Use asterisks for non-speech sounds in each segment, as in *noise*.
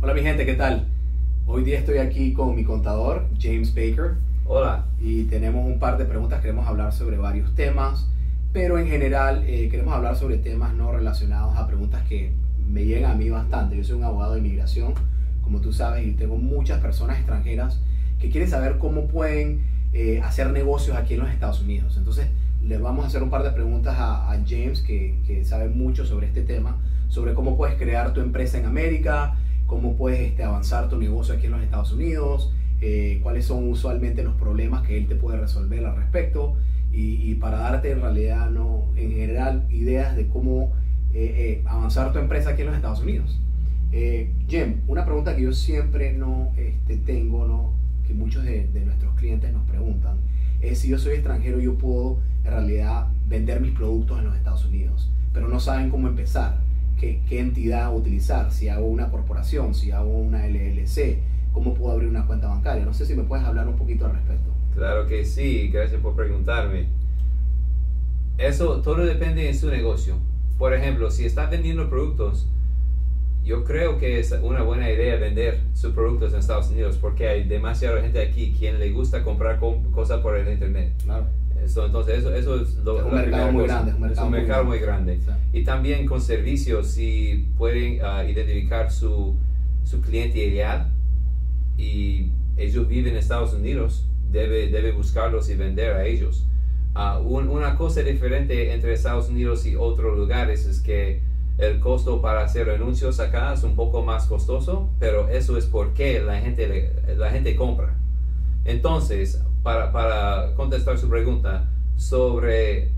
Hola mi gente, ¿qué tal? Hoy día estoy aquí con mi contador, James Baker. Hola. Y tenemos un par de preguntas, queremos hablar sobre varios temas, pero en general eh, queremos hablar sobre temas no relacionados a preguntas que me llegan a mí bastante. Yo soy un abogado de inmigración, como tú sabes, y tengo muchas personas extranjeras que quieren saber cómo pueden eh, hacer negocios aquí en los Estados Unidos. Entonces, le vamos a hacer un par de preguntas a, James, que, que, sabe mucho sobre este tema, sobre cómo puedes crear tu empresa en América, cómo puedes este, avanzar tu negocio aquí en los Estados Unidos, eh, cuáles son usualmente los problemas que él te puede resolver al respecto y, para darte en realidad, no, en general, ideas de cómo eh, avanzar tu empresa aquí en los Estados Unidos. Jim, una pregunta que yo siempre no este, tengo, ¿no? que muchos de, nuestros clientes nos preguntan es si yo soy extranjero yo puedo en realidad vender mis productos en los Estados Unidos, pero no saben cómo empezar, qué, qué entidad utilizar, si hago una corporación, si hago una LLC, cómo puedo abrir una cuenta bancaria. No sé si me puedes hablar un poquito al respecto. Claro que sí, gracias por preguntarme. Eso todo depende de su negocio. Por ejemplo, si estás vendiendo productos, yo creo que es una buena idea vender sus productos en Estados Unidos porque hay demasiada gente aquí quien le gusta comprar cosas por el internet. Claro. Eso, entonces eso, eso es, lo, un, mercado muy grande, un mercado, muy grande. Y también con servicios, si pueden ah, identificar su, su cliente ideal y ellos viven en Estados Unidos, debe, debe buscarlos y vender a ellos. Uh, una cosa diferente entre Estados Unidos y otros lugares es que el costo para hacer anuncios acá es un poco más costoso, pero eso es porque la gente, la gente compra. Entonces, para, para contestar su pregunta sobre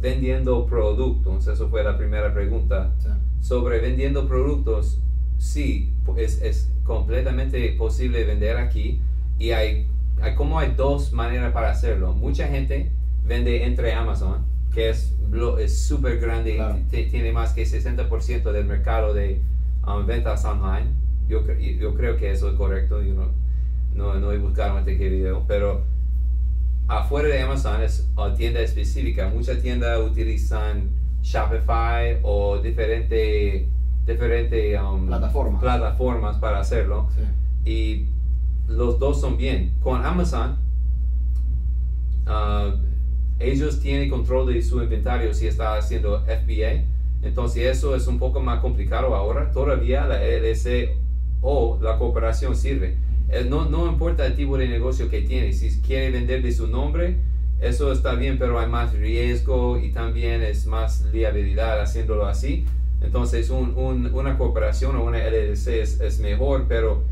vendiendo productos, eso fue la primera pregunta. Sobre vendiendo productos, sí, es, es, completamente posible vender aquí y hay, hay como hay dos maneras para hacerlo. Mucha gente vende entre Amazon que es súper grande, tiene más que 60% del mercado de um, ventas online. Yo, yo creo que eso es correcto, yo no, no, no he buscado antes que video, pero afuera de Amazon es una tienda específica. Muchas tiendas utilizan Shopify o diferentes diferente, um, plataformas. plataformas para hacerlo. Y los dos son bien. Con Amazon, uh, ellos tienen control de su inventario si está haciendo FBA. Entonces eso es un poco más complicado ahora. Todavía la LLC o la cooperación sirve. Eh, no, no importa el tipo de negocio que tiene. Si quiere vender de su nombre, eso está bien, pero hay más riesgo y también es más liabilidad haciéndolo así. Entonces un, un, una cooperación o una LLC es, mejor, pero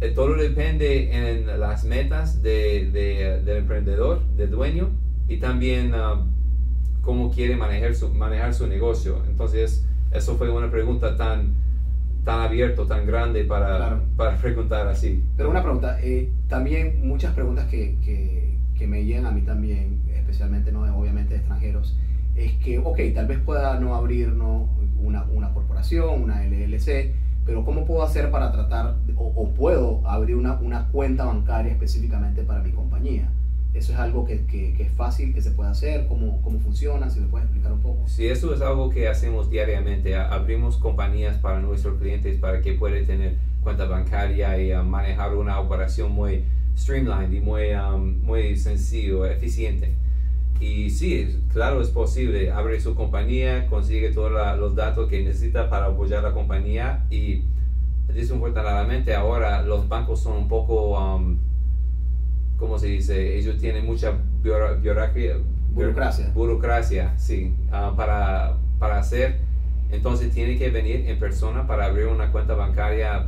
eh, todo depende en las metas de, de, del emprendedor, del dueño y también uh, cómo quiere manejar su, manejar su negocio. Entonces, eso fue una pregunta tan, tan abierto, tan grande para, para preguntar así. Pero una pregunta, eh, también muchas preguntas que, que, que, me llegan a mí también, especialmente, no obviamente de extranjeros, es que, ok, tal vez pueda no abrir ¿no? Una, una corporación, una LLC, pero ¿cómo puedo hacer para tratar, o, o puedo abrir una, una cuenta bancaria específicamente para mi compañía? ¿Eso es algo que, que, es fácil, que se puede hacer? ¿Cómo, ¿Cómo funciona? Si me puedes explicar un poco. Sí, eso es algo que hacemos diariamente. Abrimos compañías para nuestros clientes para que puedan tener cuenta bancaria y uh, manejar una operación muy streamlined y muy, um, muy sencillo, eficiente. Y sí, claro, es posible. Abre su compañía, consigue todos los datos que necesita para apoyar la compañía y desafortunadamente ahora los bancos son un poco... Um, ¿cómo se dice? Ellos tienen mucha burocracia. Burocracia, sí, ah, para, para hacer. Entonces tiene que venir en persona para abrir una cuenta bancaria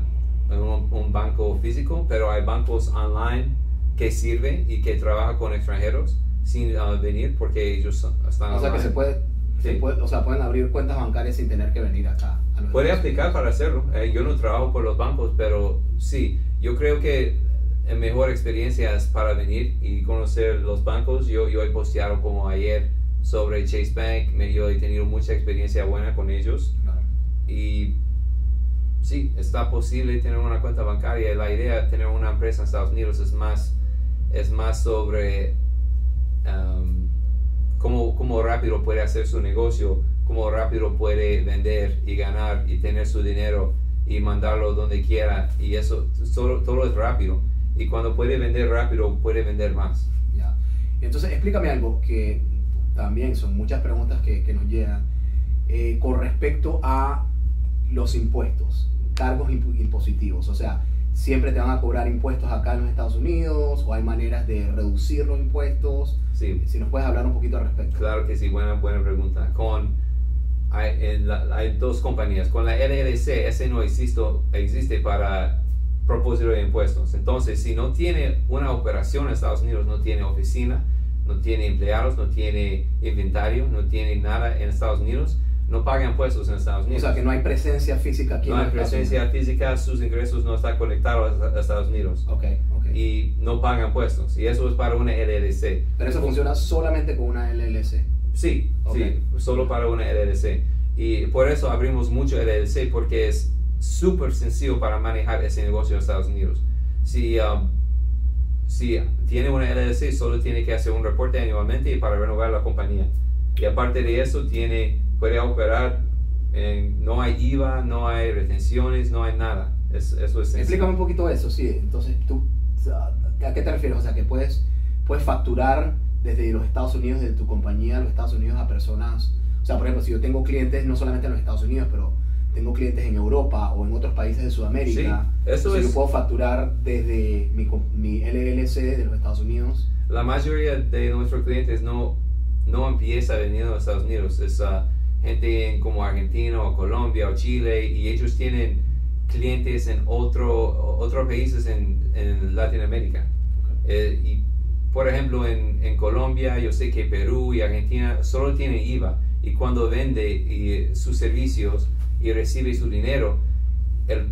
en un, banco físico, pero hay bancos online que sirven y que trabajan con extranjeros sin ah, venir porque ellos están... O sea que se puede, o sea, pueden abrir cuentas bancarias sin tener que venir acá. puede aplicar para hacerlo. Eh, yo no trabajo por los bancos, pero sí, yo creo que mejor experiencia es para venir y conocer los bancos. Yo, yo he posteado como ayer sobre Chase Bank, yo he tenido mucha experiencia buena con ellos. Y sí, está posible tener una cuenta bancaria. La idea de tener una empresa en Estados Unidos es más, es más sobre um, cómo, cómo rápido puede hacer su negocio, cómo rápido puede vender y ganar y tener su dinero y mandarlo donde quiera y eso solo, todo es rápido y cuando puede vender rápido puede vender más. Ya. Entonces explícame algo que también son muchas preguntas que, que nos llegan eh, con respecto a los impuestos, cargos impositivos, o sea, siempre te van a cobrar impuestos acá en los Estados Unidos o hay maneras de reducir los impuestos. Sí. Si nos puedes hablar un poquito al respecto. Claro que sí, buena, buena pregunta. Con, hay, hay dos compañías. Con la LLC, ese no existe, existe para propósito de impuestos. Entonces, si no tiene una operación en Estados Unidos, no tiene oficina, no tiene empleados, no tiene inventario, no tiene nada en Estados Unidos, no pagan impuestos en Estados Unidos. O sea, que no hay presencia física aquí no en hay presencia física, sus ingresos no están conectados a, Estados Unidos. Ok, ok. Y no pagan impuestos. Y eso es para una LLC. Pero eso funciona solamente con una LLC. Sí, sí, solo para una LLC. Y por eso abrimos mucho LLC, porque es súper sencillo para manejar ese negocio en Estados Unidos. Si, um, si tiene una LLC, solo tiene que hacer un reporte anualmente para renovar la compañía. Y aparte de eso, tiene puede operar, no hay IVA, no hay retenciones, no hay nada. Es, eso es Explícame un poquito eso, sí. Entonces, tú, ¿a qué te refieres? O sea, que puedes, puedes facturar desde los Estados Unidos, de tu compañía los Estados Unidos a personas. O sea, por ejemplo, si yo tengo clientes no solamente en los Estados Unidos, pero tengo clientes en Europa o en otros países de Sudamérica. Sí, eso es. Yo puedo facturar desde mi, mi LLC de los Estados Unidos. La mayoría de nuestros clientes no, no empieza venir a Estados Unidos. Es, uh, gente como Argentina o Colombia o Chile y ellos tienen clientes en otro, otros países en, en Latinoamérica. Eh, y por ejemplo, en, en, Colombia yo sé que Perú y Argentina solo tienen IVA y cuando vende y, sus servicios y recibe su dinero,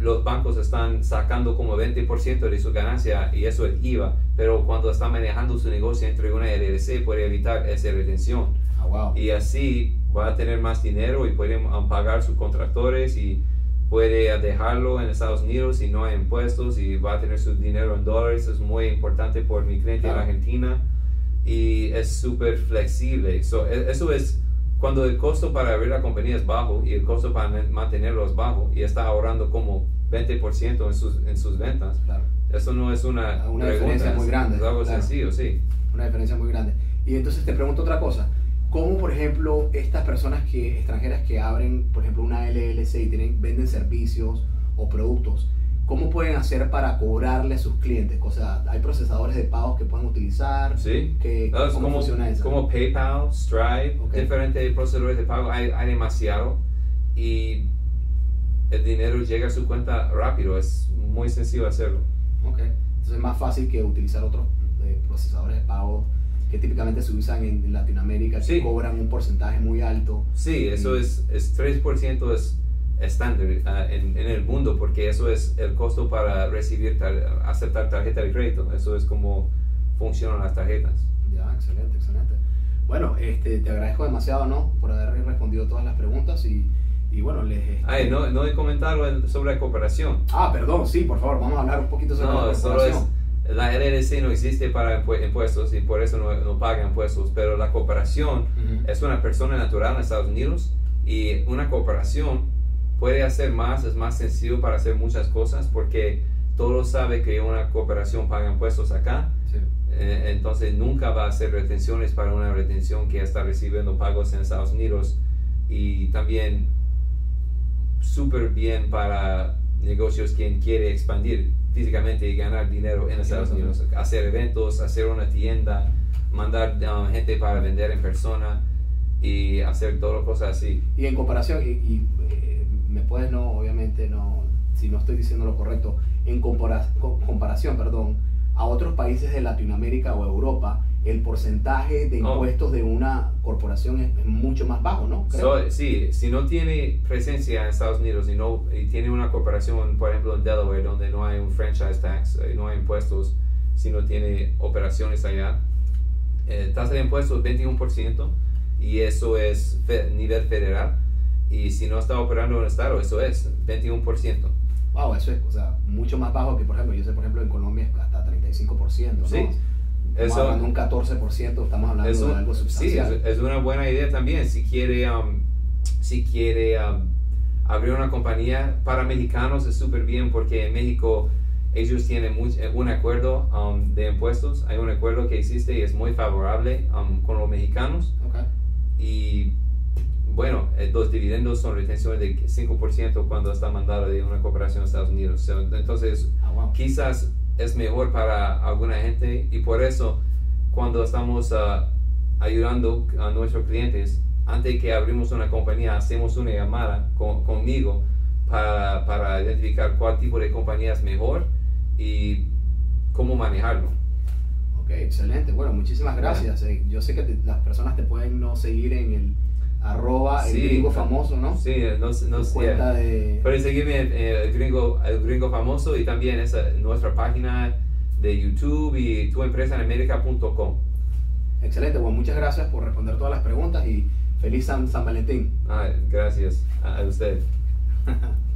los bancos están sacando como 20% de su ganancia y eso es IVA, pero cuando está manejando su negocio entre una LLC puede evitar esa retención. Ah, y así va a tener más dinero y puede pagar sus contractores y puede dejarlo en Estados Unidos y no hay impuestos y va a tener su dinero en dólares. Es muy importante por mi cliente en Argentina y es súper flexible. E, eso es cuando el costo para abrir la compañía es bajo y el costo para mantenerlo es bajo y está ahorrando como 20% en sus, en sus ventas. Eso no es una, una diferencia muy grande. Es algo sencillo, sí. Una diferencia muy grande. Y entonces te pregunto otra cosa cómo, por ejemplo, estas personas que, extranjeras que abren, por ejemplo, una LLC y tienen, venden servicios o productos, ¿cómo pueden hacer para cobrarle a sus clientes? O sea, ¿hay procesadores de pagos que pueden utilizar? Sí. ¿Cómo como, funciona eso? Como PayPal, Stripe, diferentes procesadores de pago, hay, hay demasiado. Y el dinero llega a su cuenta rápido, es muy sencillo hacerlo. Ok, entonces es más fácil que utilizar otros eh, procesadores de pago que típicamente se usan en Latinoamérica, que cobran un porcentaje muy alto. Sí, eso es, es 3% es estándar ah, en, en, el mundo, porque eso es el costo para recibir, aceptar tarjeta de crédito. Eso es como funcionan las tarjetas. Ya, excelente, excelente. Bueno, este, te agradezco demasiado, ¿no? Por haber respondido todas las preguntas y, y bueno, les... Este Ay, no, no he comentado sobre la cooperación. Ah, perdón, sí, por favor, vamos a hablar un poquito sobre la cooperación la LLC no existe para impuestos y por eso no, no paga impuestos, pero la cooperación es una persona natural en Estados Unidos y una cooperación puede hacer más, es más sencillo para hacer muchas cosas porque todos saben que una cooperación paga impuestos acá. Eh, entonces nunca va a hacer retenciones para una retención que está recibiendo pagos en Estados Unidos y también súper bien para negocios quien quiere expandir físicamente y ganar dinero en Estados Unidos, hacer eventos, hacer una tienda, mandar um, gente para vender en persona y hacer todas cosas así. Y en comparación, y, eh, me puedes no, obviamente no, si no estoy diciendo lo correcto, en comparación, perdón, a otros países de Latinoamérica o Europa, el porcentaje de oh. impuestos de una corporación es, mucho más bajo, ¿no? sí, si no tiene presencia en Estados Unidos y, no, y tiene una corporación, por ejemplo, en Delaware, donde no hay un franchise tax, eh, no hay impuestos, si no tiene operaciones allá, eh, tasa de impuestos 21% y eso es nivel federal. Y si no está operando en el estado, eso es 21%. Wow, eso es o sea, mucho más bajo que, por ejemplo, yo sé, por ejemplo, en Colombia hasta 35%. ¿no? Sí. Estamos eso, hablando de un 14%, estamos hablando de algo sustancial. Sí, es, una buena idea también. Si quiere, um, si quiere um, abrir una compañía para mexicanos es súper bien porque en México ellos tienen eh, un acuerdo um, de impuestos, hay un acuerdo que existe y es muy favorable um, con los mexicanos. Y bueno, eh, los dividendos son retenciones de 5% cuando está mandado de una cooperación a Estados Unidos. entonces, ah, quizás es mejor para alguna gente y por eso cuando estamos uh, ayudando a nuestros clientes, antes que abrimos una compañía, hacemos una llamada conmigo para, para identificar cuál tipo de compañía es mejor y cómo manejarlo. Ok, excelente. Bueno, muchísimas gracias. Eh, yo sé que las personas te pueden no seguir en el arroba el gringo famoso, ¿no? Sí, no, no sé. De... Pueden seguirme en el gringo, el gringo famoso y también esa, nuestra página de YouTube y tuempresaenamerica.com. Excelente, bueno, muchas gracias por responder todas las preguntas y feliz San, San Valentín. Ah, gracias a usted. *laughs*